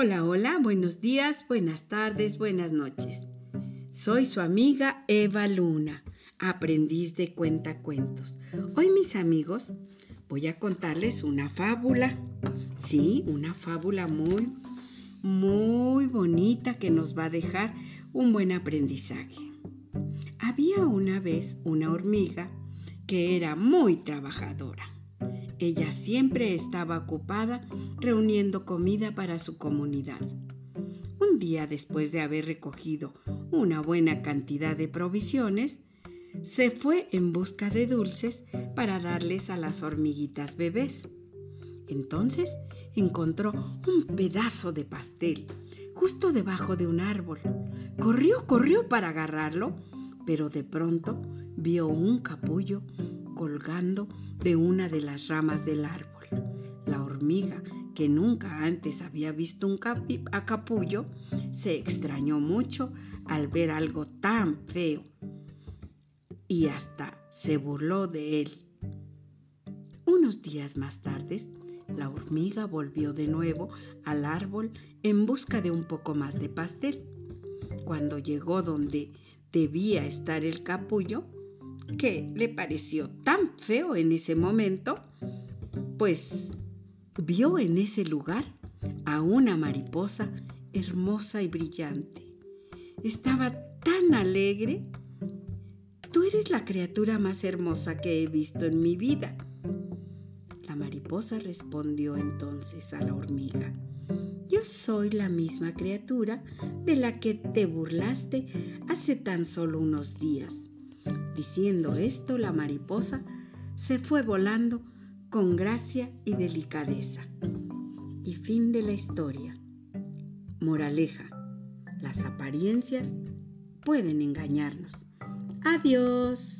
Hola, hola, buenos días, buenas tardes, buenas noches. Soy su amiga Eva Luna, aprendiz de cuentacuentos. Hoy, mis amigos, voy a contarles una fábula. Sí, una fábula muy, muy bonita que nos va a dejar un buen aprendizaje. Había una vez una hormiga que era muy trabajadora. Ella siempre estaba ocupada reuniendo comida para su comunidad. Un día después de haber recogido una buena cantidad de provisiones, se fue en busca de dulces para darles a las hormiguitas bebés. Entonces encontró un pedazo de pastel justo debajo de un árbol. Corrió, corrió para agarrarlo, pero de pronto vio un capullo colgando de una de las ramas del árbol. La hormiga, que nunca antes había visto un capullo, se extrañó mucho al ver algo tan feo y hasta se burló de él. Unos días más tarde, la hormiga volvió de nuevo al árbol en busca de un poco más de pastel. Cuando llegó donde debía estar el capullo, que le pareció tan feo en ese momento, pues vio en ese lugar a una mariposa hermosa y brillante. Estaba tan alegre. Tú eres la criatura más hermosa que he visto en mi vida. La mariposa respondió entonces a la hormiga. Yo soy la misma criatura de la que te burlaste hace tan solo unos días. Diciendo esto, la mariposa se fue volando con gracia y delicadeza. Y fin de la historia. Moraleja. Las apariencias pueden engañarnos. Adiós.